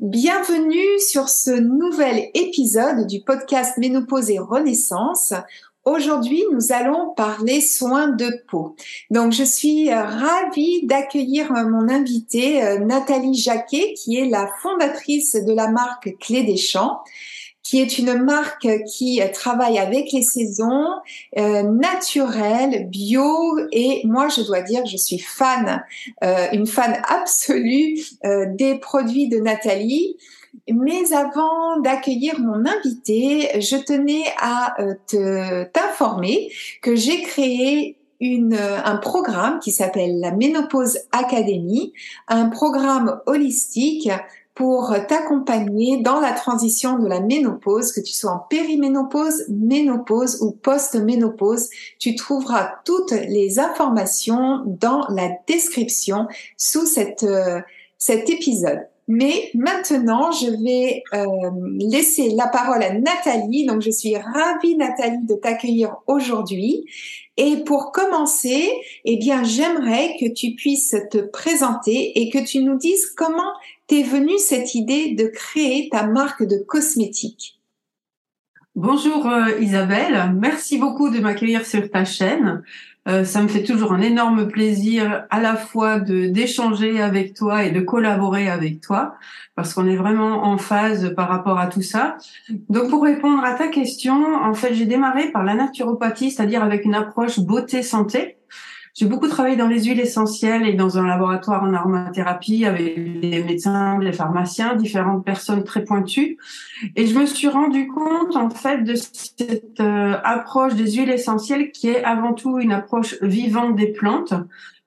Bienvenue sur ce nouvel épisode du podcast Ménopause et Renaissance. Aujourd'hui, nous allons parler soins de peau. Donc, je suis ravie d'accueillir mon invitée euh, Nathalie Jacquet, qui est la fondatrice de la marque Clé des Champs qui est une marque qui travaille avec les saisons, euh, naturelles, bio, et moi je dois dire je suis fan, euh, une fan absolue euh, des produits de Nathalie. Mais avant d'accueillir mon invité, je tenais à te t'informer que j'ai créé une, un programme qui s'appelle la Ménopause Academy, un programme holistique pour t'accompagner dans la transition de la ménopause, que tu sois en périménopause, ménopause ou post-ménopause. Tu trouveras toutes les informations dans la description sous euh, cet épisode. Mais maintenant, je vais euh, laisser la parole à Nathalie. Donc, je suis ravie, Nathalie, de t'accueillir aujourd'hui. Et pour commencer, eh bien, j'aimerais que tu puisses te présenter et que tu nous dises comment t'es venue cette idée de créer ta marque de cosmétiques? Bonjour euh, Isabelle, merci beaucoup de m'accueillir sur ta chaîne. Euh, ça me fait toujours un énorme plaisir à la fois de d'échanger avec toi et de collaborer avec toi parce qu'on est vraiment en phase par rapport à tout ça. Donc pour répondre à ta question, en fait, j'ai démarré par la naturopathie, c'est-à-dire avec une approche beauté santé. J'ai beaucoup travaillé dans les huiles essentielles et dans un laboratoire en aromathérapie avec des médecins, des pharmaciens, différentes personnes très pointues. Et je me suis rendu compte, en fait, de cette euh, approche des huiles essentielles qui est avant tout une approche vivante des plantes.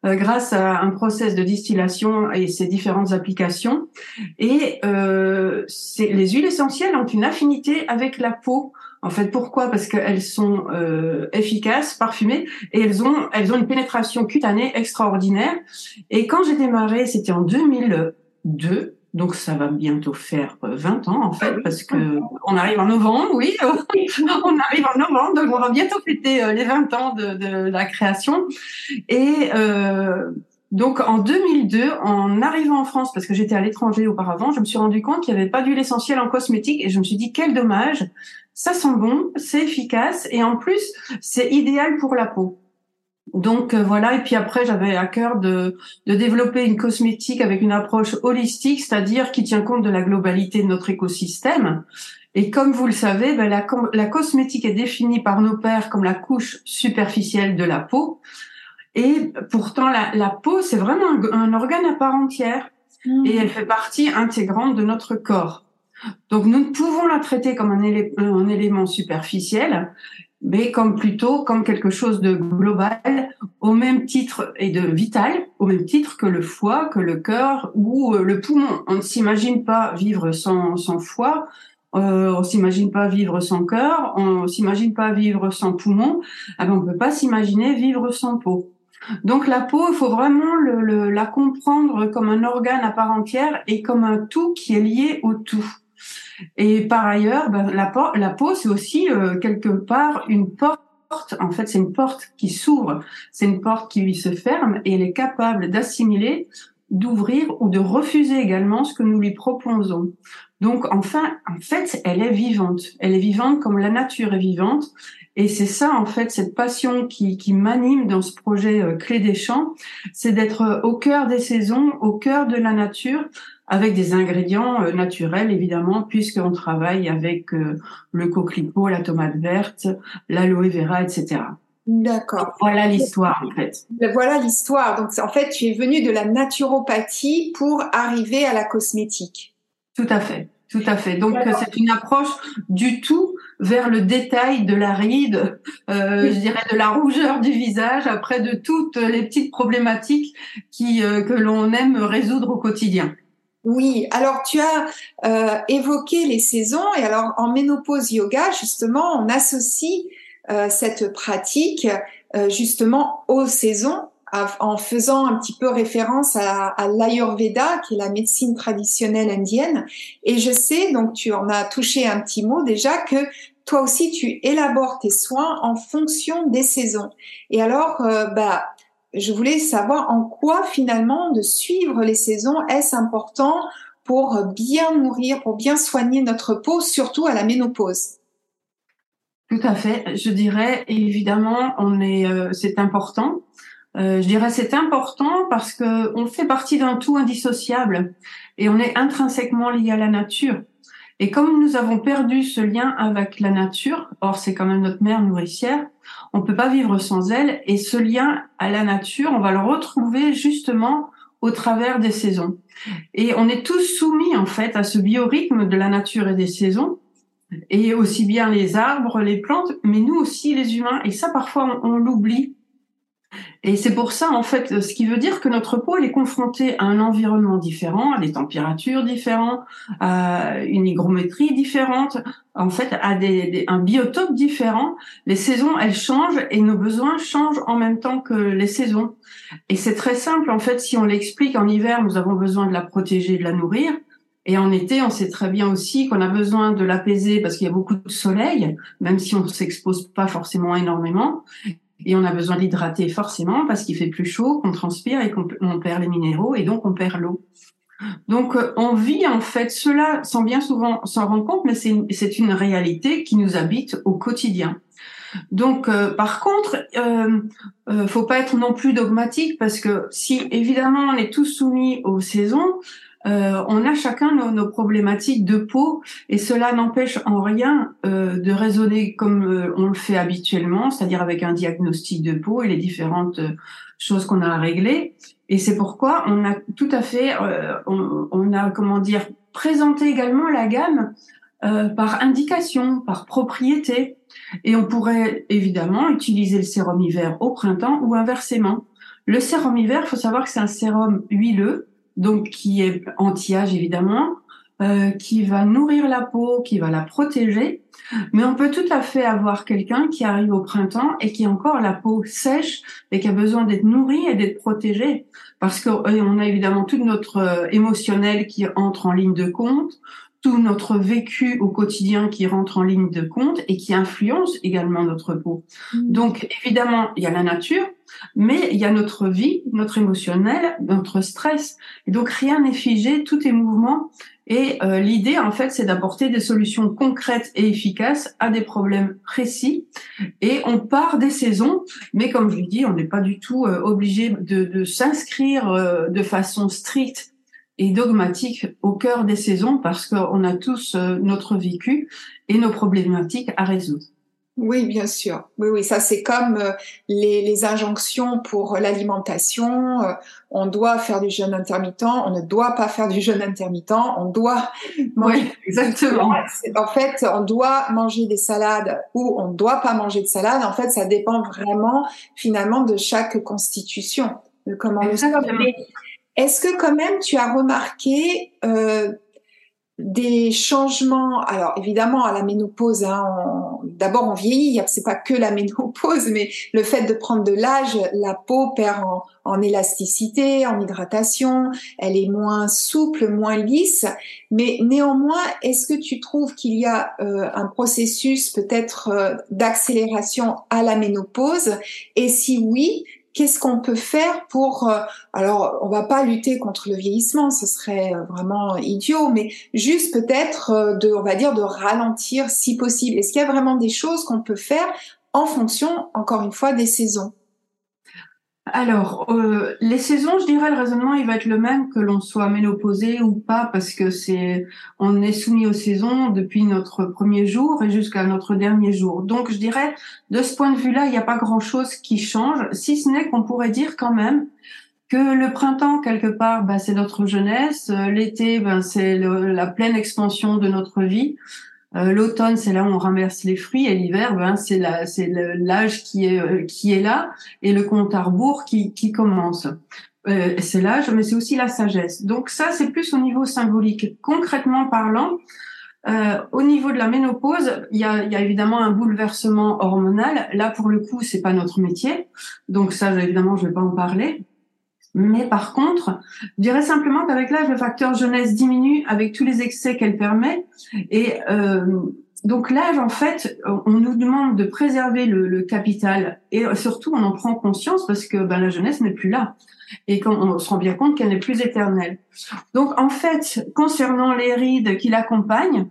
Euh, grâce à un process de distillation et ses différentes applications. Et euh, les huiles essentielles ont une affinité avec la peau. En fait, pourquoi? Parce qu'elles sont euh, efficaces, parfumées, et elles ont elles ont une pénétration cutanée extraordinaire. Et quand j'ai démarré, c'était en 2002. Donc ça va bientôt faire 20 euh, ans en fait, parce que on arrive en novembre, oui, on arrive en novembre, donc on va bientôt fêter euh, les 20 ans de, de la création. Et euh, donc en 2002, en arrivant en France, parce que j'étais à l'étranger auparavant, je me suis rendu compte qu'il n'y avait pas d'huile essentielle en cosmétique et je me suis dit quel dommage. Ça sent bon, c'est efficace et en plus c'est idéal pour la peau. Donc euh, voilà, et puis après j'avais à cœur de, de développer une cosmétique avec une approche holistique, c'est-à-dire qui tient compte de la globalité de notre écosystème. Et comme vous le savez, ben, la, la cosmétique est définie par nos pères comme la couche superficielle de la peau. Et pourtant, la, la peau, c'est vraiment un, organe à part entière mmh. et elle fait partie intégrante de notre corps. Donc nous pouvons la traiter comme un, un élément superficiel mais comme plutôt comme quelque chose de global, au même titre et de vital, au même titre que le foie, que le cœur ou euh, le poumon. On ne s'imagine pas vivre sans, foie, euh, on s'imagine pas vivre sans cœur, on s'imagine pas vivre sans poumon, ah ben on peut pas s'imaginer vivre sans peau. Donc la peau, il faut vraiment la comprendre comme un organe à part entière et comme un tout qui est lié au tout. Et par ailleurs, ben, la, la, peau, c'est aussi euh, quelque part une porte. En fait, c'est une porte qui s'ouvre, c'est une porte qui lui se ferme et elle est capable d'assimiler, d'ouvrir ou de refuser également ce que nous lui proposons. Donc, enfin, en fait, elle est vivante. Elle est vivante comme la nature est vivante. Et c'est ça, en fait, cette passion qui, qui m'anime dans ce projet euh, Clé des Champs, c'est d'être euh, au cœur des saisons, au cœur de la nature, avec des ingrédients euh, naturels, évidemment, puisqu'on travaille avec le coquelicot, la tomate verte, l'aloe vera, etc. D'accord. Voilà l'histoire, en fait. Ben, voilà l'histoire. Donc, en fait, tu es venu de la naturopathie pour arriver à la cosmétique. Tout à fait. Tout à fait. Donc c'est une approche du tout vers le détail de la ride, euh, je dirais de la rougeur du visage, après de toutes les petites problématiques qui euh, que l'on aime résoudre au quotidien. Oui, alors tu as euh, évoqué les saisons et alors en ménopause yoga justement on associe euh, cette pratique euh, justement aux saisons en faisant un petit peu référence à, à l'Ayurveda, qui est la médecine traditionnelle indienne. Et je sais, donc tu en as touché un petit mot déjà, que toi aussi tu élabores tes soins en fonction des saisons. Et alors, euh, bah, je voulais savoir en quoi finalement de suivre les saisons est-ce important pour bien nourrir, pour bien soigner notre peau, surtout à la ménopause? Tout à fait. Je dirais évidemment, on est, euh, c'est important euh, je dirais c'est important parce que on fait partie d'un tout indissociable et on est intrinsèquement lié à la nature. Et comme nous avons perdu ce lien avec la nature, or c'est quand même notre mère nourricière, on peut pas vivre sans elle. Et ce lien à la nature, on va le retrouver justement au travers des saisons. Et on est tous soumis en fait à ce biorhythme de la nature et des saisons, et aussi bien les arbres, les plantes, mais nous aussi les humains. Et ça parfois on l'oublie et c'est pour ça, en fait, ce qui veut dire que notre peau, elle est confrontée à un environnement différent, à des températures différentes, à une hygrométrie différente, en fait, à des, un biotope différent. Les saisons, elles changent et nos besoins changent en même temps que les saisons. Et c'est très simple, en fait, si on l'explique, en hiver, nous avons besoin de la protéger, de la nourrir. Et en été, on sait très bien aussi qu'on a besoin de l'apaiser parce qu'il y a beaucoup de soleil, même si on s'expose pas forcément énormément. Et on a besoin de l'hydrater forcément parce qu'il fait plus chaud, qu'on transpire et qu'on perd les minéraux et donc on perd l'eau. Donc euh, on vit en fait cela sans bien souvent s'en rendre compte, mais c'est une, réalité qui nous habite au quotidien. Donc euh, par contre, euh, euh, faut pas être non plus dogmatique parce que si évidemment on est tous soumis aux saisons, euh, on a chacun nos, problématiques de peau et cela n'empêche en rien euh, de raisonner comme euh, on le fait habituellement, c'est-à-dire avec un diagnostic de peau et les différentes choses qu'on a à régler. Et c'est pourquoi on a tout à fait, on, on, a comment dire, présenté également la gamme par indication, par propriété. Et on pourrait évidemment utiliser le sérum hiver au printemps ou inversement. Le sérum hiver, faut savoir que c'est un sérum huileux donc qui est anti-âge évidemment, euh, qui va nourrir la peau, qui va la protéger. Mais on peut tout à fait avoir quelqu'un qui arrive au printemps et qui a encore la peau sèche et qui a besoin d'être nourri et d'être protégé. Parce qu'on a évidemment tout notre euh, émotionnel qui entre en ligne de compte, tout notre vécu au quotidien qui rentre en ligne de compte et qui influence également notre peau. Mmh. Donc évidemment, il y a la nature, mais il y a notre vie, notre émotionnel, notre stress. Et donc rien n'est figé, tout est mouvement. Et euh, l'idée, en fait, c'est d'apporter des solutions concrètes et efficaces à des problèmes précis. Et on part des saisons, mais comme je l'ai dit, on n'est pas du tout euh, obligé de, s'inscrire euh, de façon stricte et dogmatique au cœur des saisons parce qu'on a tous euh, notre vécu et nos problématiques à résoudre. Oui, bien sûr. Oui, oui, ça c'est comme euh, les, les, injonctions pour l'alimentation. Euh, on doit faire du jeûne intermittent, on ne doit pas faire du jeûne intermittent, on doit manger. Oui, exactement. En fait, on doit manger des salades ou on ne doit pas manger de salade. En fait, ça dépend vraiment finalement de chaque constitution, de comment Exactement. Est-ce que quand même tu as remarqué euh, des changements Alors évidemment à la ménopause, hein, d'abord on vieillit, c'est pas que la ménopause, mais le fait de prendre de l'âge, la peau perd en, élasticité, en hydratation, elle est moins souple, moins lisse. Mais néanmoins, est-ce que tu trouves qu'il y a euh, un processus peut-être euh, d'accélération à la ménopause? Et si oui, qu'est-ce qu'on peut faire pour euh, alors on va pas lutter contre le vieillissement ce serait euh, vraiment idiot mais juste peut-être euh, de on va dire de ralentir si possible. Est-ce qu'il y a vraiment des choses qu'on peut faire en fonction, encore une fois, des saisons? Alors, euh, les saisons, je dirais, le raisonnement, il va être le même que l'on soit ménopausé ou pas, parce que c'est, on est soumis aux saisons depuis notre premier jour et jusqu'à notre dernier jour. Donc, je dirais, de ce point de vue-là, il n'y a pas grand-chose qui change, si ce n'est qu'on pourrait dire quand même que le printemps quelque part, bah, c'est notre jeunesse, euh, l'été, ben, c'est la pleine expansion de notre vie. Euh, l'automne, c'est là où on ramasse les fruits, et l'hiver, ben, c'est l'âge qui est euh, qui est là, et le compte à rebours qui qui commence. Euh, c'est l'âge, mais c'est aussi la sagesse. Donc ça, c'est plus au niveau symbolique. Concrètement parlant, euh, au niveau de la ménopause, il y a, y a, évidemment un bouleversement hormonal. Là, pour le coup, c'est pas notre métier, donc ça, évidemment, je vais pas en parler. Mais par contre, je dirais simplement qu'avec l'âge, le facteur jeunesse diminue avec tous les excès qu'elle permet. Et euh, donc l'âge, en fait, on nous demande de préserver le, le, capital et surtout on en prend conscience parce que ben, la jeunesse n'est plus là et qu'on se rend bien compte qu'elle n'est plus éternelle. Donc en fait, concernant les rides qui l'accompagnent,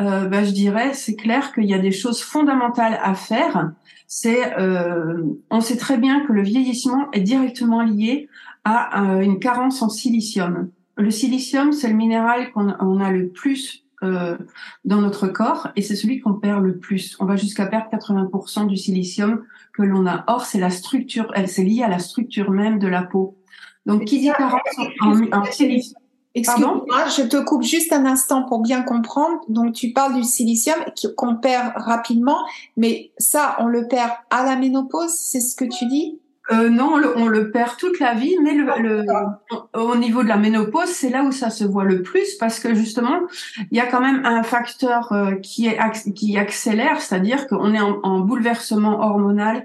euh, ben, je dirais c'est clair qu'il y a des choses fondamentales à faire. C'est, euh, on sait très bien que le vieillissement est directement lié a euh, une carence en silicium. Le silicium, c'est le minéral qu'on a le plus euh, dans notre corps et c'est celui qu'on perd le plus. On va jusqu'à perdre 80% du silicium que l'on a. Or, c'est la structure, elle c'est lié à la structure même de la peau. Donc, qui dit carence en, silicium? Excuse-moi, je te coupe juste un instant pour bien comprendre. Donc, tu parles du silicium qu'on perd rapidement, mais ça, on le perd à la ménopause, c'est ce que tu dis? Euh, non, on le, perd toute la vie, mais le, au niveau de la ménopause, c'est là où ça se voit le plus parce que justement, il y a quand même un facteur euh, qui est qui accélère, c'est-à-dire qu'on est en, bouleversement hormonal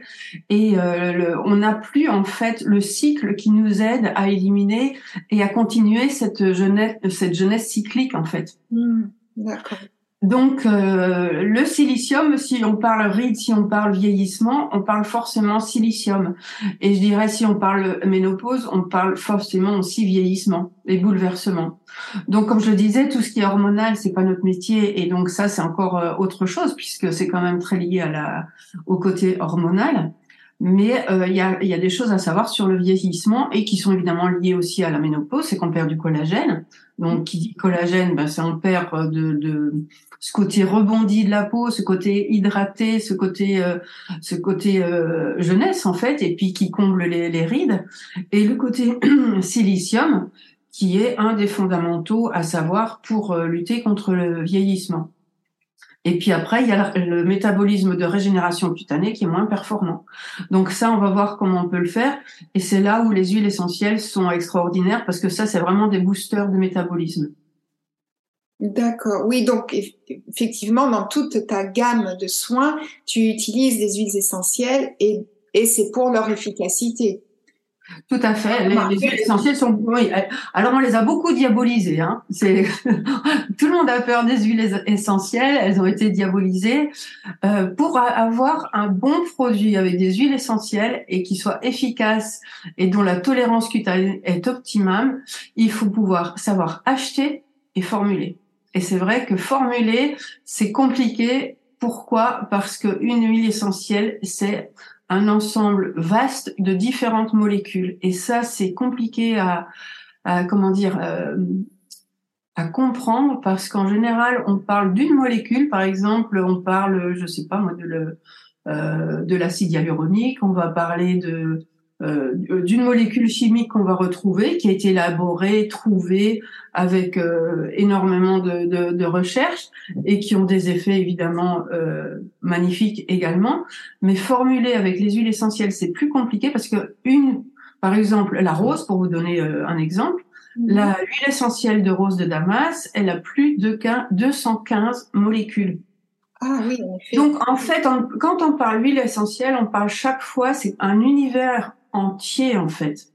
et euh, on n'a plus en fait le cycle qui nous aide à éliminer et à continuer cette jeunesse cette jeunesse cyclique en fait. Mmh, d'accord. Donc euh, le silicium, si on parle ride, si on parle vieillissement, on parle forcément silicium. Et je dirais si on parle ménopause, on parle forcément aussi vieillissement et bouleversement. Donc comme je le disais, tout ce qui est hormonal, c'est pas notre métier et donc ça c'est encore euh, autre chose puisque c'est quand même très lié à la au côté hormonal. Mais euh, il y, a, y, a, des choses à savoir sur le vieillissement et qui sont évidemment liées aussi à la ménopause, c'est qu'on perd du collagène. Donc, qui dit collagène, ben, c'est on perd de, de, ce côté rebondi de la peau, ce côté hydraté, ce côté, euh, ce côté euh, jeunesse en fait, et puis qui comble les, les rides. Et le côté silicium, qui est un des fondamentaux à savoir pour lutter contre le vieillissement. Et puis après, il y a le métabolisme de régénération cutanée qui est moins performant. Donc ça, on va voir comment on peut le faire. Et c'est là où les huiles essentielles sont extraordinaires parce que ça, c'est vraiment des boosters de métabolisme. D'accord. Oui, donc effectivement, dans toute ta gamme de soins, tu utilises des huiles essentielles et, et c'est pour leur efficacité. Tout à fait. Les, huiles essentielles sont. Oui. Alors on les a beaucoup diabolisées. Hein. C'est tout le monde a peur des huiles essentielles. Elles ont été diabolisées euh, pour avoir un bon produit avec des huiles essentielles et qui soit efficace et dont la tolérance cutanée est optimale. Il faut pouvoir savoir acheter et formuler. Et c'est vrai que formuler c'est compliqué. Pourquoi? Parce que une huile essentielle c'est un ensemble vaste de différentes molécules. Et ça, c'est compliqué à, comment dire, euh, à comprendre parce qu'en général, on parle d'une molécule. Par exemple, on parle, je sais pas moi, de, euh, de l'acide hyaluronique. On va parler de euh, d'une molécule chimique qu'on va retrouver, qui a été élaborée, trouvée avec euh, énormément de, de, de, recherches et qui ont des effets évidemment euh, magnifiques également. Mais formuler avec les huiles essentielles, c'est plus compliqué parce que une, par exemple, la rose, pour vous donner un exemple, mhm. la huile essentielle de rose de Damas, elle a plus de 215 molécules. Ah oui, Donc en fait, quand on parle huile essentielle, on parle chaque fois, c'est un univers entier en fait.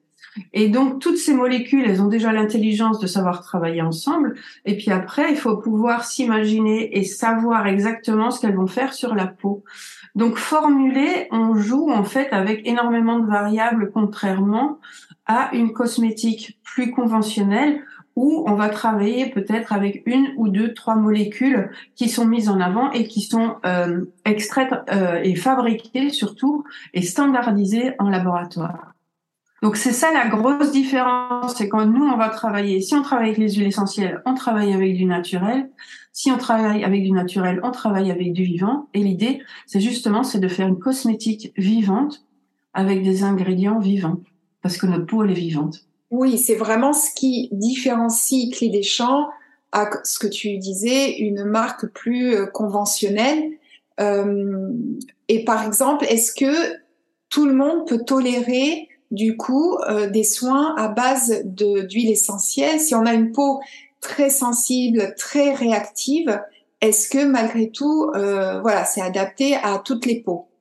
Et donc toutes ces molécules, elles ont déjà l'intelligence de savoir travailler ensemble. Et puis après, il faut pouvoir s'imaginer et savoir exactement ce qu'elles vont faire sur la peau. Donc formuler, on joue en fait avec énormément de variables, contrairement à une cosmétique plus conventionnelle où on va travailler peut-être avec une ou deux, trois molécules qui sont mises en avant et qui sont euh, extraites euh, et fabriquées surtout et standardisées en laboratoire. Donc c'est ça la grosse différence, c'est quand nous on va travailler, si on travaille avec les huiles essentielles, on travaille avec du naturel. Si on travaille avec du naturel, on travaille avec du vivant. Et l'idée, c'est justement, c'est de faire une cosmétique vivante avec des ingrédients vivants, parce que notre peau elle est vivante. Oui, c'est vraiment ce qui différencie Clé des Champs à ce que tu disais, une marque plus euh, conventionnelle. Euh, et par exemple, est-ce que tout le monde peut tolérer du coup euh, des soins à base d'huile essentielle? Si on a une peau très sensible, très réactive, est-ce que malgré tout, voilà, c'est adapté à toutes les peaux?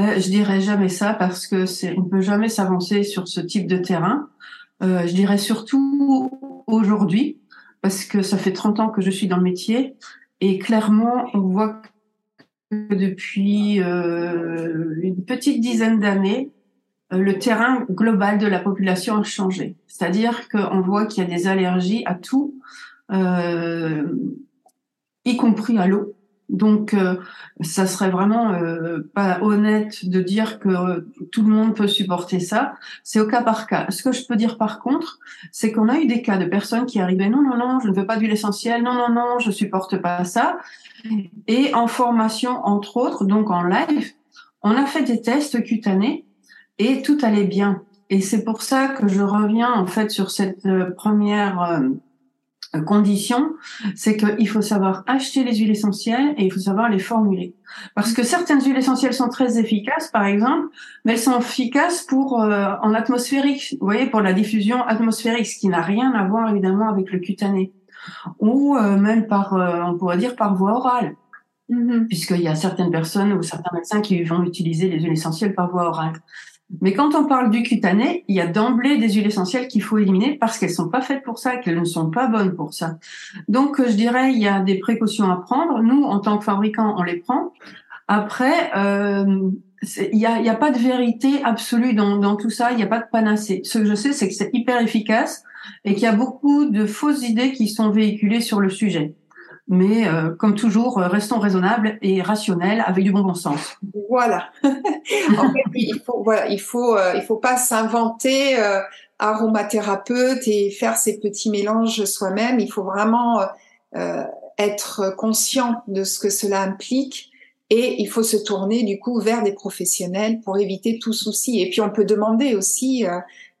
Euh, je dirais jamais ça parce que c'est, on peut jamais s'avancer sur ce type de terrain. Euh, je dirais surtout aujourd'hui parce que ça fait 30 ans que je suis dans le métier et clairement on voit que depuis euh, une petite dizaine d'années, le terrain global de la population a changé. C'est-à-dire qu'on voit qu'il y a des allergies à tout, y compris à l'eau. Donc, euh, ça serait vraiment euh, pas honnête de dire que euh, tout le monde peut supporter ça. C'est au cas par cas. Ce que je peux dire par contre, c'est qu'on a eu des cas de personnes qui arrivaient non, non, non, je ne veux pas d'huile essentielle, non, non, non, je supporte pas ça. Et en formation, entre autres, donc en live, on a fait des tests cutanés et tout allait bien. Et c'est pour ça que je reviens en fait sur cette première condition, c'est qu'il faut savoir acheter les huiles essentielles et il faut savoir les formuler. Parce que certaines huiles essentielles sont très efficaces, par exemple, mais elles sont efficaces pour euh, en atmosphérique, vous voyez, pour la diffusion atmosphérique, ce qui n'a rien à voir évidemment avec le cutané, ou euh, même par, euh, on pourrait dire par voie orale. Mm-hmm. Puisqu'il y a certaines personnes ou certains médecins qui vont utiliser les huiles essentielles par voie orale. Mais quand on parle du cutané, il y a d'emblée des huiles essentielles qu'il faut éliminer parce qu'elles sont pas faites pour ça, qu'elles ne sont pas bonnes pour ça. Donc, je dirais, il y a des précautions à prendre. Nous, en tant que fabricants, on les prend. Après, euh, il n'y a, y a, pas de vérité absolue dans, dans tout ça. Il n'y a pas de panacée. Ce que je sais, c'est que c'est hyper efficace et qu'il y a beaucoup de fausses idées qui sont véhiculées sur le sujet mais euh, comme toujours, euh, restons raisonnables et rationnels avec du bon sens. Voilà. en fait, il faut, voilà, il faut, euh, il faut pas s'inventer aromathérapeute et faire ces petits mélanges soi-même. Il faut vraiment être conscient de ce que cela implique et il faut se tourner du coup vers des professionnels pour éviter tout souci. Et puis on peut demander aussi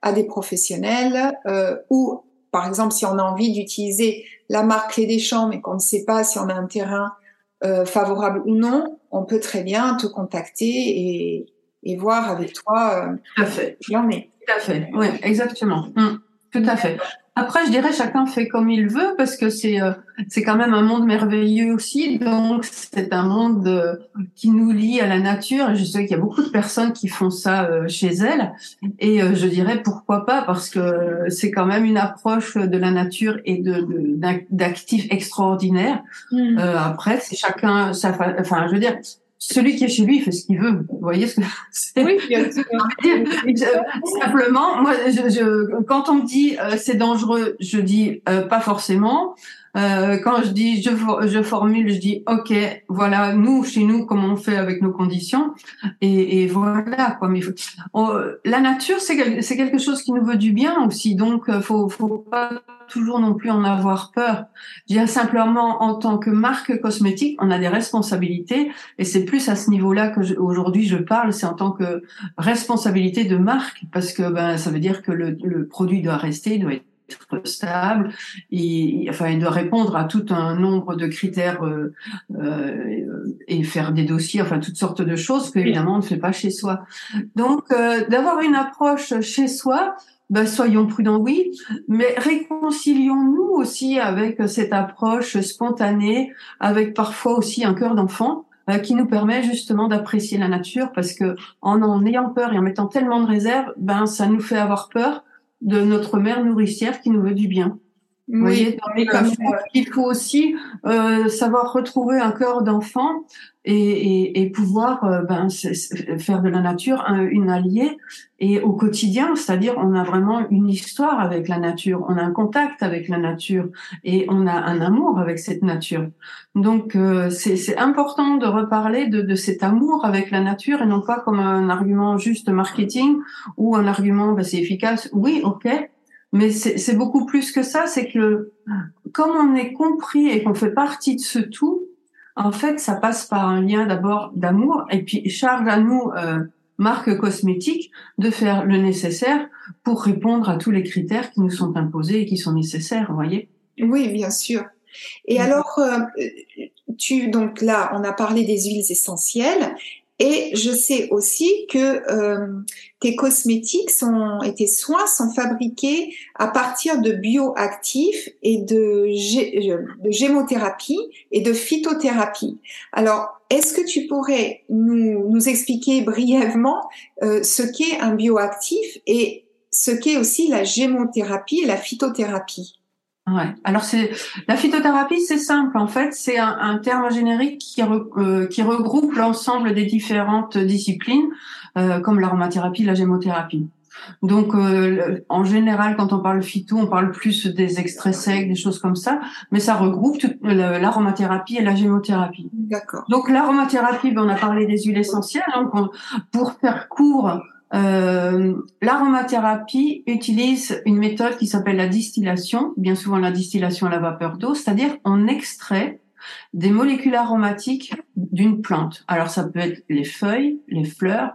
à des professionnels ou par exemple, si on a envie d'utiliser la marque Clé des Champs, mais qu'on ne sait pas si on a un terrain euh, favorable ou non, on peut très bien te contacter et, et voir avec toi euh, Tout à fait. qui en est. Tout à fait, oui, exactement. Hum, tout à fait. Après, je dirais chacun fait comme il veut parce que c'est euh, c'est quand même un monde merveilleux aussi. Donc c'est un monde euh, qui nous lie à la nature. Et je sais qu'il y a beaucoup de personnes qui font ça euh, chez elles. Et je dirais pourquoi pas? Parce que c'est quand même une approche de la nature et de d'actifs extraordinaires. Mmh. après, c'est chacun ça. Enfin, je veux dire, celui qui est chez lui, il fait ce qu'il veut. Vous voyez ce que c'est? Oui, bien sûr. Simplement, moi, je, je, quand on me dit euh, c'est dangereux, je dis euh, pas forcément. Euh, quand je dis je, je formule, je dis ok, voilà, nous chez nous comment on fait avec nos conditions. Et, et voilà quoi. Mais la nature c'est quelque chose qui nous veut du bien aussi, donc euh, faut faut pas toujours non plus en avoir peur. Je dis simplement en tant que marque cosmétique, on a des responsabilités. Et c'est plus à ce niveau-là que aujourd'hui je parle, c'est en tant que responsabilité de marque. Parce que ben ça veut dire que le, le produit doit rester, doit être stable, et, enfin, il doit répondre à tout un nombre de critères euh, euh, et faire des dossiers, enfin toutes sortes de choses qu'évidemment on ne fait pas chez soi. Donc, euh, d'avoir une approche chez soi, ben, soyons prudents, oui, mais réconcilions-nous aussi avec cette approche spontanée, avec parfois aussi un cœur d'enfant qui nous permet justement d'apprécier la nature parce que en en ayant peur et en mettant tellement de réserves, ben ça nous fait avoir peur de notre mère nourricière qui nous veut du bien. Oui, il faut aussi euh, savoir retrouver un cœur d'enfant et, et, pouvoir euh, ben, faire de la nature une alliée et au quotidien, c'est-à-dire on a vraiment une histoire avec la nature, on a un contact avec la nature et on a un amour avec cette nature. Donc euh, c'est important de reparler de, de, cet amour avec la nature et non pas comme un argument juste marketing ou un argument ben, c'est efficace. Oui, ok, mais c'est beaucoup plus que ça, c'est que comme on est compris et qu'on fait partie de ce tout, en fait, ça passe par un lien d'abord d'amour et puis charge à nous, euh, marque cosmétique, de faire le nécessaire pour répondre à tous les critères qui nous sont imposés et qui sont nécessaires, vous voyez? Oui, bien sûr. Et alors, euh, tu donc là, on a parlé des huiles essentielles et je sais aussi que euh, tes cosmétiques sont, et tes soins sont fabriqués à partir de bioactifs et de, de gémothérapie et de phytothérapie. Alors, est-ce que tu pourrais nous, nous expliquer brièvement euh, ce qu'est un bioactif et ce qu'est aussi la gémothérapie et la phytothérapie? Ouais. Alors c'est la phytothérapie, c'est simple en fait, c'est un, un, terme générique qui, euh, qui regroupe l'ensemble des différentes disciplines euh, comme l'aromathérapie, la gémothérapie. Donc euh, en général, quand on parle phyto, on parle plus des extraits secs, des choses comme ça, mais ça regroupe l'aromathérapie et la gémothérapie. D'accord. Donc l'aromathérapie, ben, on a parlé des huiles essentielles. Donc pour faire court, euh, l'aromathérapie utilise une méthode qui s'appelle la distillation, bien souvent la distillation à la vapeur d'eau, c'est-à-dire on extrait des molécules aromatiques d'une plante. Alors ça peut être les feuilles, les fleurs,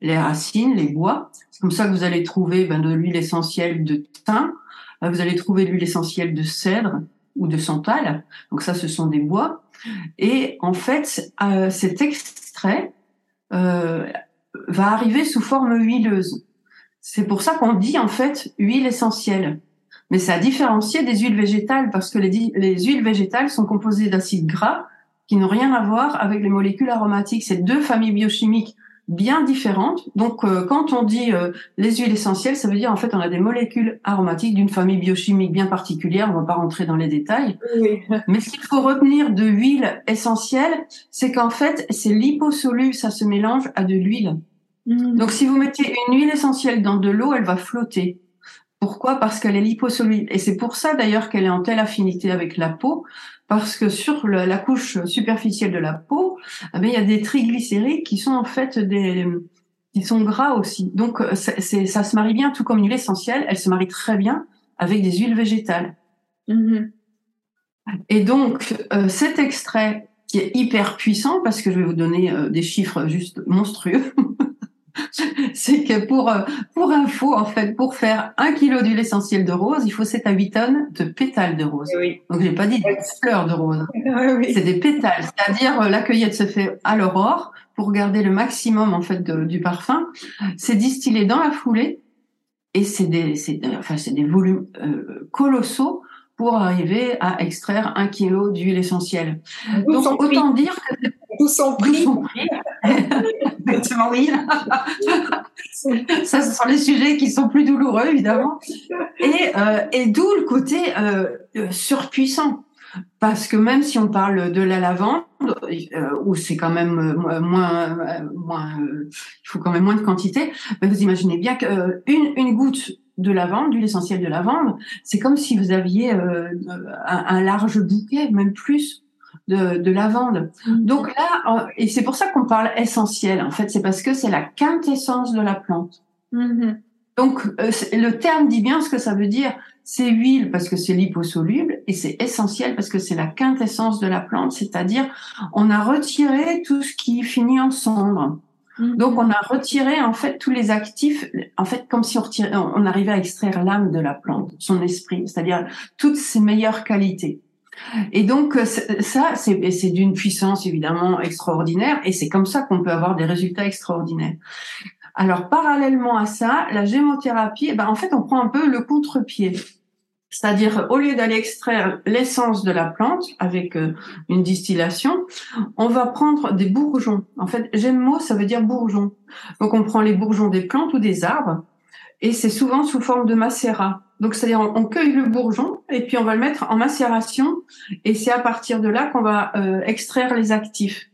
les racines, les bois. C'est comme ça que vous allez trouver ben, de l'huile essentielle de thym, euh, vous allez trouver de l'huile essentielle de cèdre ou de santal. Donc ça, ce sont des bois. Et en fait, euh, cet extrait euh, va arriver sous forme huileuse. C'est pour ça qu'on dit en fait huile essentielle. Mais c'est à différencier des huiles végétales parce que les, les huiles végétales sont composées d'acides gras qui n'ont rien à voir avec les molécules aromatiques. C'est deux familles biochimiques bien différentes. Donc, euh, quand on dit euh, les huiles essentielles, ça veut dire en fait on a des molécules aromatiques d'une famille biochimique bien particulière. On va pas rentrer dans les détails. Mais ce qu'il faut retenir de huile essentielle, c'est qu'en fait c'est liposoluble, ça se mélange à de l'huile. Mm. Donc, si vous mettez une huile essentielle dans de l'eau, elle va flotter. Pourquoi? Parce qu'elle est liposoluble. Et c'est pour ça d'ailleurs qu'elle est en telle affinité avec la peau, parce que sur la couche superficielle de la peau, eh il y a des triglycérides qui sont en fait des qui sont gras aussi. Donc c'est, ça se marie bien, tout comme une huile essentielle, elle se marie très bien avec des huiles végétales. Mm-hmm. Et donc euh, cet extrait qui est hyper puissant, parce que je vais vous donner euh, des chiffres juste monstrueux. c'est que pour euh, pour info en fait pour faire un kilo d'huile essentielle de rose il faut 7 à 8 tonnes de pétales de rose oui. donc j'ai pas dit des fleurs de rose oui. c'est des pétales c'est-à-dire euh, la cueillette se fait à l'aurore pour garder le maximum en fait du parfum c'est distillé dans la foulée et c'est des c'est enfin c'est des volumes euh, colossaux pour arriver à extraire un kilo d'huile essentielle. Donc autant dire que tout sont pris. oui. Ça, ce sont les sujets qui sont plus douloureux, évidemment. Et, euh, et d'où le côté euh, euh surpuissant. Parce que même si on parle de la lavande, euh, où c'est quand même moins, moins, il faut quand même moins de quantité, ben vous imaginez bien qu'une une goutte de lavande, d'huile essentielle de lavande, c'est comme si vous aviez un, un, large bouquet, même plus, de, de lavande. Donc là, et c'est pour ça qu'on parle essentiel, en fait, c'est parce que c'est la quintessence de la plante. Mm-hmm. Donc euh, le terme dit bien ce que ça veut dire. C'est huile parce que c'est liposoluble et c'est essentiel parce que c'est la quintessence de la plante, c'est-à-dire on a retiré tout ce qui finit en cendre. Mm-hmm. Donc on a retiré en fait tous les actifs, en fait comme si on, retirait, on arrivait à extraire l'âme de la plante, son esprit, c'est-à-dire toutes ses meilleures qualités. Et donc euh, ça, c'est d'une puissance évidemment extraordinaire, et c'est comme ça qu'on peut avoir des résultats extraordinaires. Alors parallèlement à ça, la gémothérapie, eh ben, en fait, on prend un peu le contre-pied. C'est-à-dire, au lieu d'aller extraire l'essence de la plante avec euh, une distillation, on va prendre des bourgeons. En fait, gémo, ça veut dire bourgeon. Donc, on prend les bourgeons des plantes ou des arbres, et c'est souvent sous forme de macérat. Donc, c'est-à-dire, on, cueille le bourgeon et puis on va le mettre en macération. Et c'est à partir de là qu'on va euh, extraire les actifs.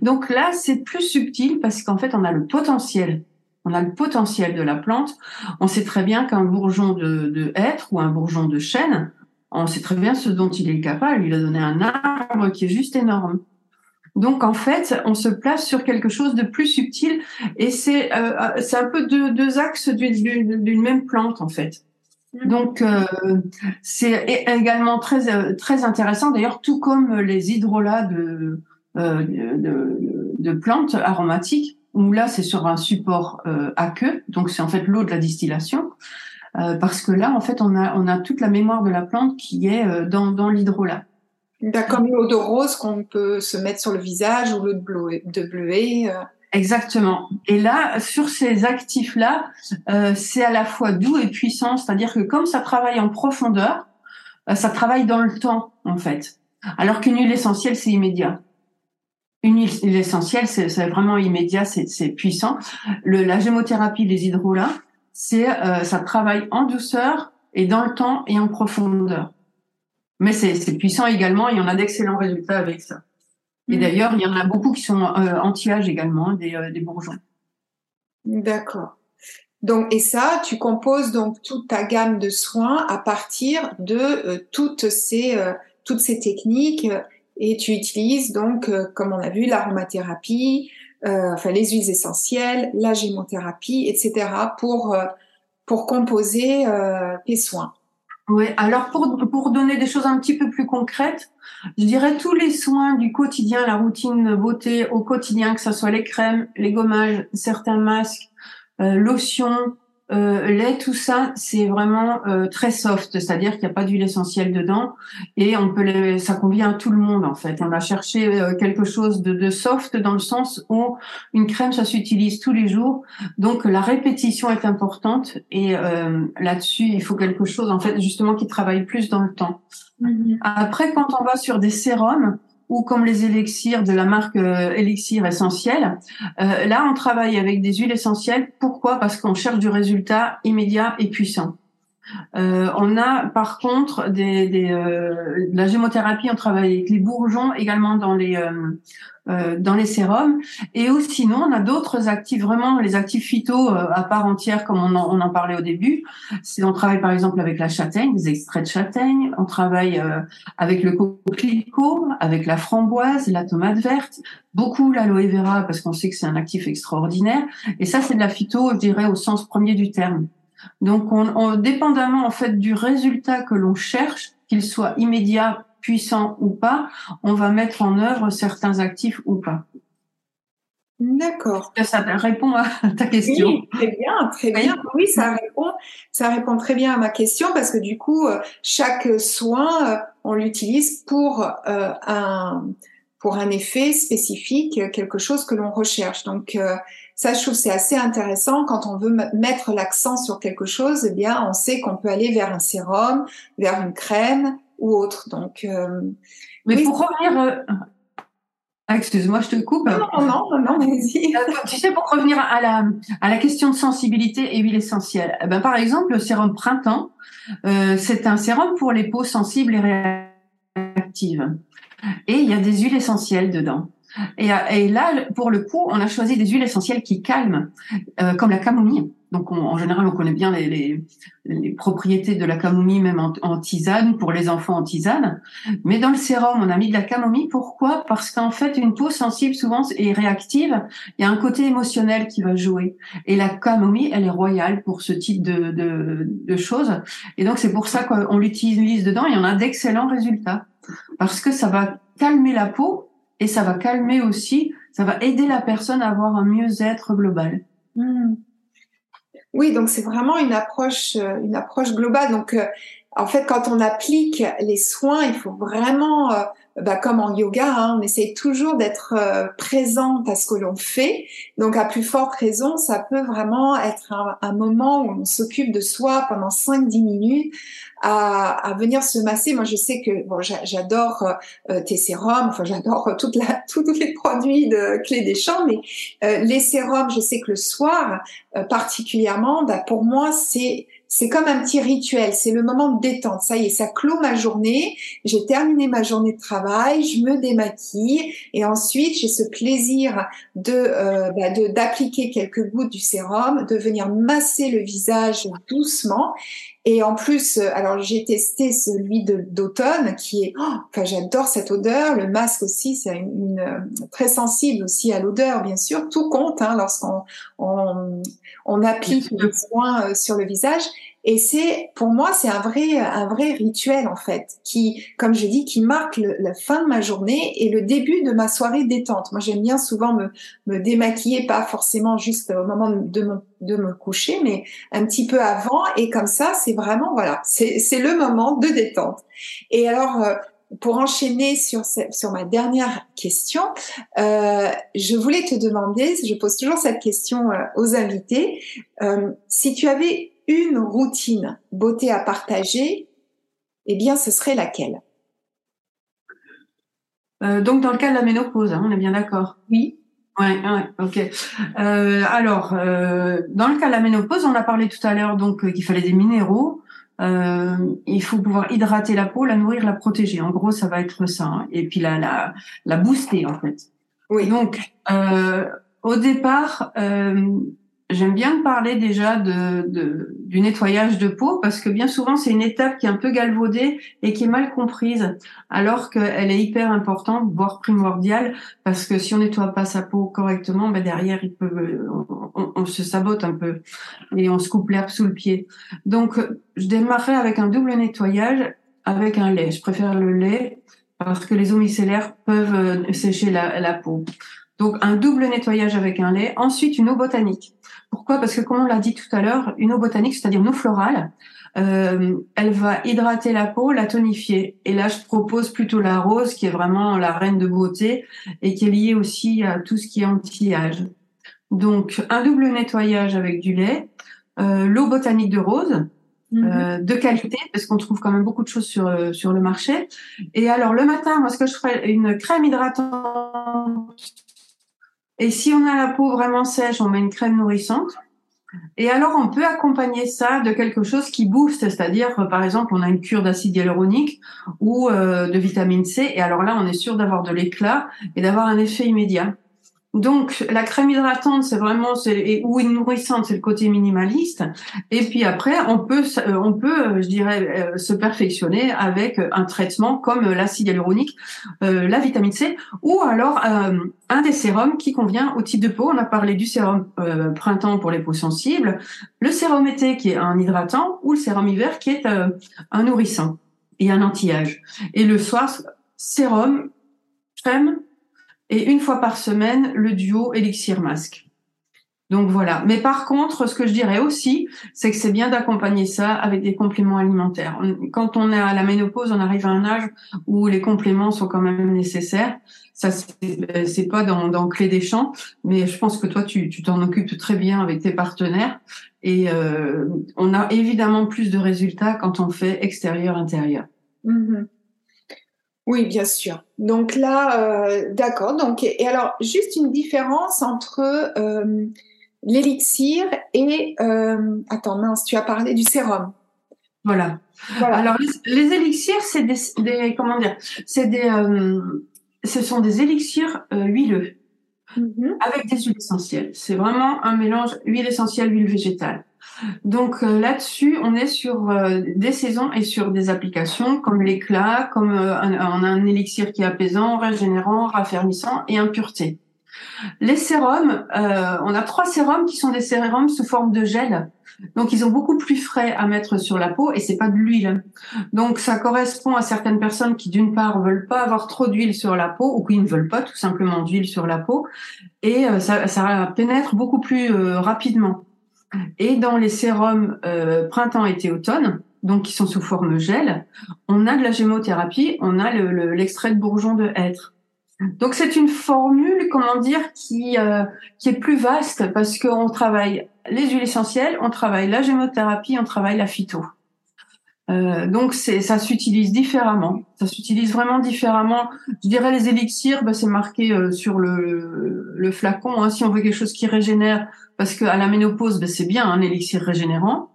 Donc là, c'est plus subtil parce qu'en fait, on a le potentiel. On a le potentiel de la plante. On sait très bien qu'un bourgeon de, hêtre ou un bourgeon de chêne, on sait très bien ce dont il est capable. Il a donné un arbre qui est juste énorme. Donc en fait, on se place sur quelque chose de plus subtil et c'est euh, euh c'est un peu deux axes d'une même plante en fait. Mm. Donc euh, c'est également très euh, très intéressant d'ailleurs tout comme les hydrolats de, euh, de, de plantes aromatiques où là c'est sur un support à queue donc c'est en fait l'eau de la distillation parce que là en fait on a on a toute la mémoire de la plante qui est dans dans l'hydrolat. Comme l'eau de rose qu'on peut se mettre sur le visage ou l'eau de bleuet. De bleuet euh. Exactement. Et là, sur ces actifs-là, euh, c'est à la fois doux et puissant, c'est-à-dire que comme ça travaille en profondeur, euh, ça travaille dans le temps, en fait. Alors qu'une huile essentielle, c'est immédiat. Une huile essentielle, c'est vraiment immédiat, c'est puissant. Le, la gémothérapie, les hydrolats, c'est euh, ça travaille en douceur et dans le temps et en profondeur. Mais c'est puissant également et on a d'excellents résultats avec ça. Et mm. d'ailleurs, il y en a beaucoup qui sont euh, anti-âge également, des, euh, des bourgeons. D'accord. Donc, et ça, tu composes donc toute ta gamme de soins à partir de euh, toutes ces euh, toutes ces techniques et tu utilises donc, comme on a vu, l'aromathérapie, enfin les huiles essentielles, la gémothérapie, etc. pour pour composer tes soins. Oui, alors pour, pour donner des choses un petit peu plus concrètes, je dirais tous les soins du quotidien, la routine beauté au quotidien, que ce soit les crèmes, les gommages, certains masques, euh, lotions, euh, lait, tout ça, c'est vraiment euh, très soft, c'est-à-dire qu'il n'y a pas d'huile essentielle dedans et on peut les, ça convient à tout le monde en fait. On a cherché euh, quelque chose de, de, soft dans le sens où une crème ça s'utilise tous les jours, donc la répétition est importante et euh, là-dessus il faut quelque chose en fait justement qui travaille plus dans le temps. Mm-hmm. Après quand on va sur des sérums, ou comme les élixirs de la marque euh, Elixir Essentiel. Euh, là, on travaille avec des huiles essentielles. Pourquoi? Parce qu'on cherche du résultat immédiat et puissant. Euh, on a par contre des, des euh, de la gémothérapie, on travaille avec les bourgeons également dans les euh, euh dans les sérums et ou sinon on a d'autres actifs vraiment les actifs phyto euh, à part entière comme on en, on en parlait au début. C'est on travaille par exemple avec la châtaigne, des extraits de châtaigne, on travaille avec le coquelicot, avec la framboise, la tomate verte, beaucoup l'aloe vera parce qu'on sait que c'est un actif extraordinaire et ça c'est de la phyto je dirais au sens premier du terme. Donc, on, dépendamment en fait du résultat que l'on cherche, qu'il soit immédiat, puissant ou pas, on va mettre en œuvre certains actifs ou pas. D'accord. Ça répond à ta question. Oui, très bien, très bien. Oui, ça répond, ça répond très bien à ma question parce que du coup, euh, chaque soin, euh, on l'utilise pour euh, un pour un effet spécifique, quelque chose que l'on recherche. Donc ça, je trouve c'est assez intéressant quand on veut mettre l'accent sur quelque chose. Eh bien, on sait qu'on peut aller vers un sérum, vers une crème ou autre. Donc, euh, mais pour revenir, euh, ah, excuse-moi, je te coupe. Non, non, non, non vas-y. Euh, tu sais, pour revenir à la à la question de sensibilité et huile essentielle. Eh ben, par exemple, le sérum printemps, c'est un sérum pour les peaux sensibles et réactives. Et il y a des huiles essentielles dedans. Et, et, là, pour le coup, on a choisi des huiles essentielles qui calment, euh, comme la camomille. Donc, en général, on connaît bien les, les, les, propriétés de la camomille, même en, en, tisane, pour les enfants en tisane. Mais dans le sérum, on a mis de la camomille. Pourquoi? Parce qu'en fait, une peau sensible, souvent, et réactive. Il y a un côté émotionnel qui va jouer. Et la camomille, elle est royale pour ce type de, de, de choses. Et donc, c'est pour ça qu'on l'utilise dedans. Et on a d'excellents résultats. Parce que ça va calmer la peau et ça va calmer aussi, ça va aider la personne à avoir un mieux-être global. Hmm. Oui, donc c'est vraiment une approche, euh, une approche globale. Donc, euh, en fait, quand on applique les soins, il faut vraiment euh, bah, comme en yoga, hein, on essaye toujours d'être euh, présente à ce que l'on fait. Donc, à plus forte raison, ça peut vraiment être un, moment où on s'occupe de soi pendant 5-10 minutes à, à, venir se masser. Moi, je sais que bon, j'adore euh, tes sérums, enfin, j'adore toute la, tous les produits de Clé des Champs, mais euh, les sérums, je sais que le soir, particulièrement, bah, pour moi, c'est c'est comme un petit rituel, c'est le moment de détente. Ça y est, ça clôt ma journée. J'ai terminé ma journée de travail, je me démaquille et ensuite j'ai ce plaisir de euh, bah, d'appliquer quelques gouttes du sérum, de venir masser le visage doucement et en plus, euh, alors j'ai testé celui d'automne qui est, oh, enfin j'adore cette odeur. Le masque aussi, c'est une, euh, très sensible aussi à l'odeur, bien sûr. Tout compte hein, lorsqu'on on, on applique le soin euh, sur le visage. Et c'est, pour moi, c'est un vrai, un vrai rituel en fait, qui, comme je dis, qui marque la fin de ma journée et le début de ma soirée détente. Moi, j'aime bien souvent me, me démaquiller, pas forcément juste au moment de me, de me coucher, mais un petit peu avant. Et comme ça, c'est vraiment, voilà, c'est le moment de détente. Et alors, euh, pour enchaîner sur, sur ma dernière question, euh, je voulais te demander, je pose toujours cette question euh, aux invités, euh, si tu avais une routine beauté à partager, eh bien, ce serait laquelle? Euh, Donc, dans le cas de la ménopause, hein, on est bien d'accord? Oui. Ouais, ouais, ok. Euh, alors, euh, dans le cas de la ménopause, on a parlé tout à l'heure donc qu'il fallait des minéraux. il faut pouvoir hydrater la peau, la nourrir, la protéger. En gros, ça va être ça. Hein. Et puis la, la, la booster en fait. Oui. Donc, au départ, J'aime bien parler déjà de, de, du nettoyage de peau parce que bien souvent c'est une étape qui est un peu galvaudée et qui est mal comprise, alors qu'elle est hyper importante, voire primordiale, parce que si on nettoie pas sa peau correctement, ben derrière il peut, on, se sabote un peu et on se coupe l'herbe sous le pied. Donc je démarrerai avec un double nettoyage avec un lait. Je préfère le lait parce que les eaux micellaires peuvent euh, sécher la peau. Donc un double nettoyage avec un lait, ensuite une eau botanique. Pourquoi? Parce que comme on l'a dit tout à l'heure, une eau botanique, c'est-à-dire une eau florale, euh, elle va hydrater la peau, la tonifier. Et là, je propose plutôt la rose, qui est vraiment la reine de beauté et qui est liée aussi à tout ce qui est anti-âge. Donc un double nettoyage avec du lait, euh, l'eau botanique de rose, mhm. euh, de qualité, parce qu'on trouve quand même beaucoup de choses sur, sur le marché. Et alors le matin, moi ce que je ferais, une crème hydratante et si on a la peau vraiment sèche, on met une crème nourrissante. Et alors, on peut accompagner ça de quelque chose qui booste, c'est-à-dire, par exemple, on a une cure d'acide hyaluronique ou euh, de vitamine C, et alors là, on est sûr d'avoir de l'éclat et d'avoir un effet immédiat. Donc la crème hydratante, c'est vraiment c'est ou une nourrissante, c'est le côté minimaliste. Et puis après, on peut euh, on peut, euh, je dirais, euh, se perfectionner avec un traitement comme l'acide hyaluronique, la vitamine C, ou alors un des sérums qui convient au type de peau. On a parlé du sérum printemps pour les peaux sensibles, le sérum été qui est un hydratant, ou le sérum hiver qui est un nourrissant et un anti-âge. Et le soir, sérum, crème et une fois par semaine le duo élixir masque. Donc voilà. Mais par contre, ce que je dirais aussi, c'est que c'est bien d'accompagner ça avec des compléments alimentaires. Quand on est à la ménopause, on arrive à un âge où les compléments sont quand même nécessaires. Ça, c'est pas dans, dans clé des champs, mais je pense que toi, tu t'en occupes très bien avec tes partenaires. Et euh, on a évidemment plus de résultats quand on fait extérieur-intérieur. Mm-hmm. Oui, bien sûr. Donc là, euh, d'accord. Donc et alors juste une différence entre euh, l'élixir et euh, attends mince, tu as parlé du sérum. Voilà. voilà. Alors les, élixirs, c'est des, comment dire, c'est des, ce sont des élixirs huileux mm-hmm. avec des huiles essentielles. C'est vraiment un mélange huile essentielle, huile végétale. Donc euh, là-dessus, on est sur euh, des saisons et sur des applications comme l'éclat, comme euh, un, on a un élixir qui est apaisant, régénérant, raffermissant et impureté. Les sérums, on a trois sérums qui sont des sérums sous forme de gel. Donc ils ont beaucoup plus frais à mettre sur la peau et c'est pas de l'huile. Donc ça correspond à certaines personnes qui d'une part veulent pas avoir trop d'huile sur la peau ou qui ne veulent pas tout simplement d'huile sur la peau et ça, ça pénètre beaucoup plus rapidement. Et dans les sérums euh, printemps, été, automne, donc qui sont sous forme gel, on a de la gémothérapie, on a l'extrait de bourgeon de hêtre. Donc c'est une formule, comment dire, qui euh, qui est plus vaste parce qu'on travaille les huiles essentielles, on travaille la gémothérapie, on travaille la phyto. Euh, donc c'est ça s'utilise différemment, ça s'utilise vraiment différemment. Je dirais les élixirs, bah, c'est marqué euh, sur le, le flacon. Hein, si on veut quelque chose qui régénère, parce qu'à la ménopause, bah, c'est bien un élixir régénérant.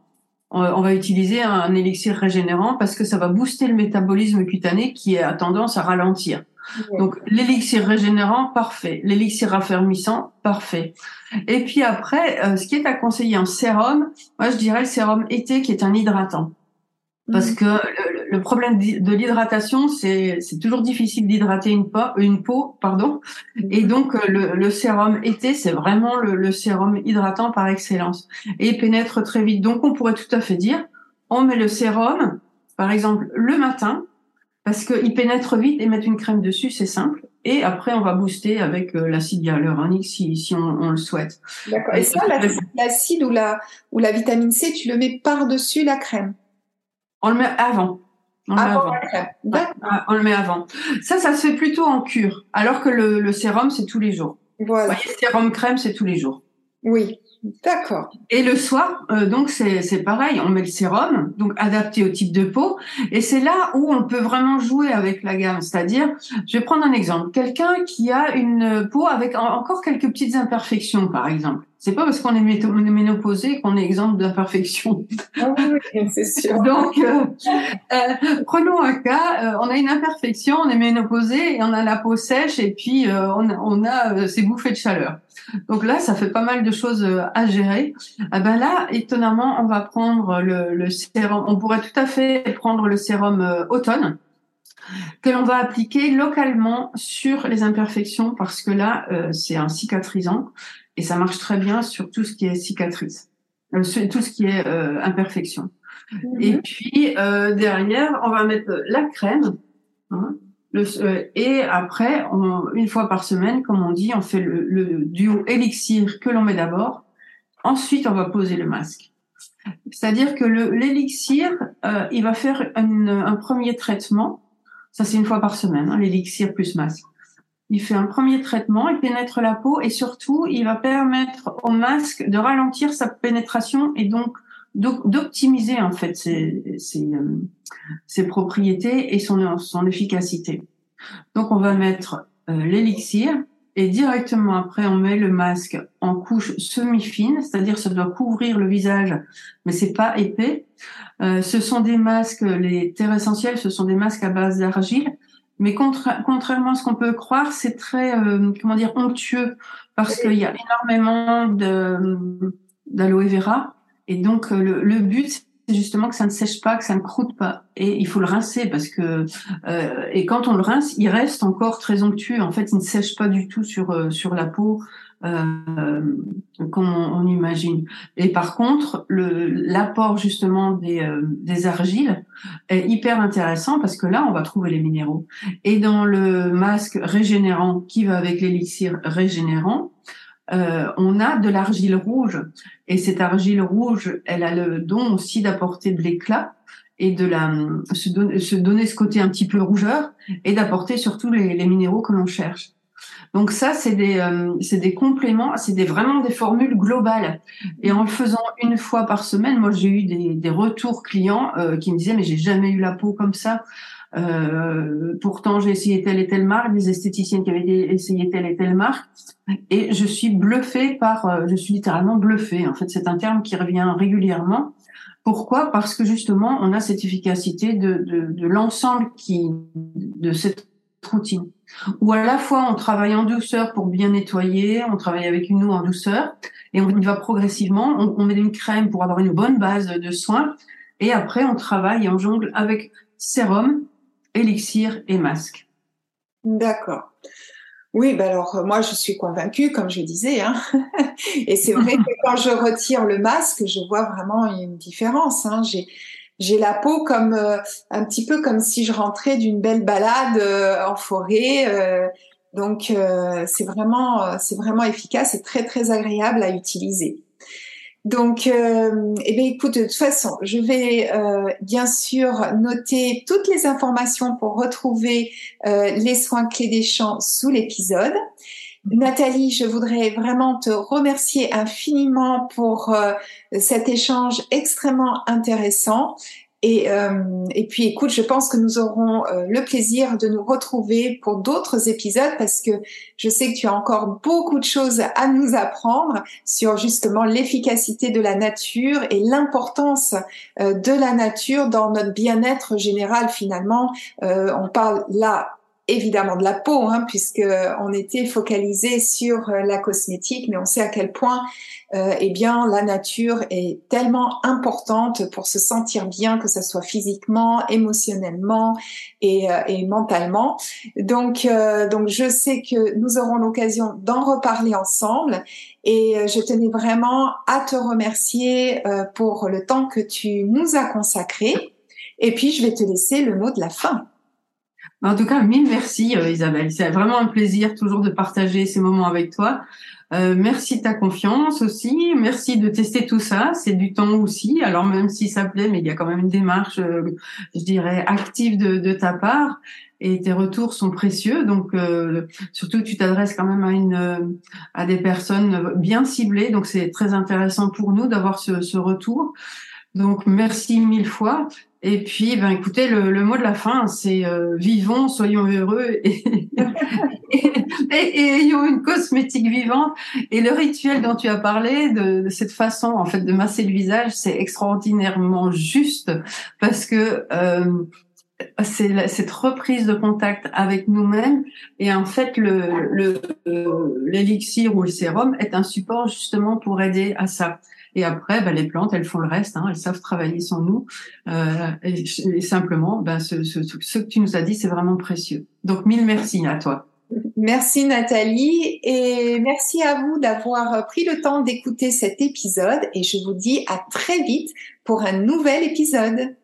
on va utiliser un élixir régénérant parce que ça va booster le métabolisme cutané qui a tendance à ralentir. Donc l'élixir régénérant, parfait. L'élixir raffermissant, parfait. Et puis après, euh, ce qui est à conseiller en sérum, moi je dirais le sérum été qui est un hydratant. Parce mhm. que le, problème de l'hydratation, c'est toujours difficile d'hydrater une peau, une peau, pardon. Et donc euh, le, sérum été, c'est vraiment le, sérum hydratant par excellence et il pénètre très vite. Donc on pourrait tout à fait dire, on met le sérum, par exemple le matin, parce qu'il pénètre vite et mettre une crème dessus, c'est simple. Et après, on va booster avec euh, l'acide hyaluronique si, si on, on le souhaite. D'accord. Et, ça, l'acide ou la, ou la vitamine C, tu le mets par-dessus la crème? On le met avant. On le, avant met avant. on le met avant. Ça, ça se fait plutôt en cure, alors que le, le sérum, c'est tous les jours. Voilà. Vous voyez, sérum crème, c'est tous les jours. Oui. D'accord. Et le soir, euh, donc c'est pareil, on met le sérum, donc adapté au type de peau, et c'est là où on peut vraiment jouer avec la gamme. C'est-à-dire, je vais prendre un exemple, quelqu'un qui a une peau avec encore quelques petites imperfections, par exemple. C'est pas parce qu'on est ménopausé qu'on est exemple d'imperfection. Ah oui, c'est sûr. donc, euh, euh, prenons un cas, on a une imperfection, on est ménopausé et on a la peau sèche et puis on, on a ces bouffées de chaleur. Donc là, ça fait pas mal de choses euh, à gérer. Ah ben là, étonnamment, on va prendre le, sérum. On pourrait tout à fait prendre le sérum euh, automne que l'on va appliquer localement sur les imperfections parce que là, euh, c'est un cicatrisant et ça marche très bien sur tout ce qui est cicatrice, tout ce qui est imperfection. Mhm. Et puis derrière, on va mettre la crème. Hein, euh, et après, une fois par semaine, comme on dit, on fait le, duo élixir que l'on met d'abord. Ensuite, on va poser le masque. C'est-à-dire que l'élixir, euh, il va faire un premier traitement. Ça, c'est une fois par semaine, hein, l'élixir plus masque. Il fait un premier traitement, il pénètre la peau et surtout, il va permettre au masque de ralentir sa pénétration et donc d'optimiser en fait ses, ses, euh, ses, propriétés et son, son efficacité. Donc on va mettre euh, l'élixir et directement après on met le masque en couche semi-fine, c'est-à-dire ça doit couvrir le visage, mais c'est pas épais. Euh, ce sont des masques, les terres essentielles, ce sont des masques à base d'argile, mais contrairement à ce qu'on peut croire, c'est très euh, comment dire onctueux parce qu'il y a énormément d'aloe vera. Et donc euh, le, but, justement que ça ne sèche pas, que ça ne croûte pas. Et il faut le rincer parce que euh, et quand on le rince, il reste encore très onctueux. En fait, il ne sèche pas du tout sur euh, sur la peau euh, comme on, imagine. Et par contre, le l'apport justement des euh, des argiles est hyper intéressant parce que là, on va trouver les minéraux. Et dans le masque régénérant qui va avec l'élixir régénérant, euh, on a de l'argile rouge. Et cette argile rouge, elle a le don aussi d'apporter de l'éclat et de la se, donner ce côté un petit peu rougeur et d'apporter surtout les, minéraux que l'on cherche. Donc ça, c'est des, euh, c'est des compléments, c'est vraiment des formules globales. Et en le faisant une fois par semaine, moi j'ai eu des, des retours clients euh, qui me disaient mais j'ai jamais eu la peau comme ça. Euh, pourtant, j'ai essayé telle et telle marque, des esthéticiennes qui avaient essayé telle et telle marque, et je suis bluffée par, euh, je suis littéralement bluffée. En fait, c'est un terme qui revient régulièrement. Pourquoi? Parce que justement, on a cette efficacité de, de, de l'ensemble qui de cette routine. Ou à la fois, on travaille en douceur pour bien nettoyer, on travaille avec une eau en douceur, et on y va progressivement. On, on met une crème pour avoir une bonne base de soins, et après, on travaille et on jongle avec sérum, élixir et masque. D'accord. Oui, ben alors euh, moi je suis convaincue, comme je disais, hein. et c'est vrai que quand je retire le masque, je vois vraiment une différence. Hein. J'ai j'ai la peau comme euh, un petit peu comme si je rentrais d'une belle balade euh, en forêt. donc c'est vraiment c'est vraiment efficace et très très agréable à utiliser. Donc, euh, eh bien, écoute, de toute façon, je vais euh, bien sûr noter toutes les informations pour retrouver euh, les soins clés des champs sous l'épisode. Nathalie, je voudrais vraiment te remercier infiniment pour cet échange extrêmement intéressant. Et, euh, et puis, écoute, je pense que nous aurons euh, le plaisir de nous retrouver pour d'autres épisodes parce que je sais que tu as encore beaucoup de choses à nous apprendre sur justement l'efficacité de la nature et l'importance euh, de la nature dans notre bien-être général finalement. on parle là évidemment de la peau, hein, puisque on était focalisé sur euh, la cosmétique, mais on sait à quel point, euh, eh bien, la nature est tellement importante pour se sentir bien, que ce soit physiquement, émotionnellement et, euh, et mentalement. Donc, euh, donc, je sais que nous aurons l'occasion d'en reparler ensemble, et je tenais vraiment à te remercier pour le temps que tu nous as consacré. Et puis, je vais te laisser le mot de la fin. En tout cas, mille merci euh, Isabelle. C'est vraiment un plaisir toujours de partager ces moments avec toi. Euh, merci de ta confiance aussi. Merci de tester tout ça. C'est du temps aussi. Alors même si ça plaît, mais il y a quand même une démarche, euh, je dirais, active de, de, ta part. Et tes retours sont précieux. Donc euh, surtout, tu t'adresses quand même à une à des personnes bien ciblées. Donc c'est très intéressant pour nous d'avoir ce, ce retour. Donc merci mille fois. Et puis, ben, écoutez, le, mot de la fin, c'est euh, vivons, soyons heureux et, ayons une cosmétique vivante. Et le rituel dont tu as parlé, de, cette façon, en fait, de masser le visage, c'est extraordinairement juste parce que euh, c'est cette reprise de contact avec nous-mêmes et en fait le l'élixir ou le sérum est un support justement pour aider à ça. Et après, bah, les plantes, elles font le reste. Hein, elles savent travailler sans nous. Euh, et, simplement, bah, ce, ce, ce, que tu nous as dit, c'est vraiment précieux. Donc, mille merci à toi. Merci Nathalie et merci à vous d'avoir pris le temps d'écouter cet épisode et je vous dis à très vite pour un nouvel épisode.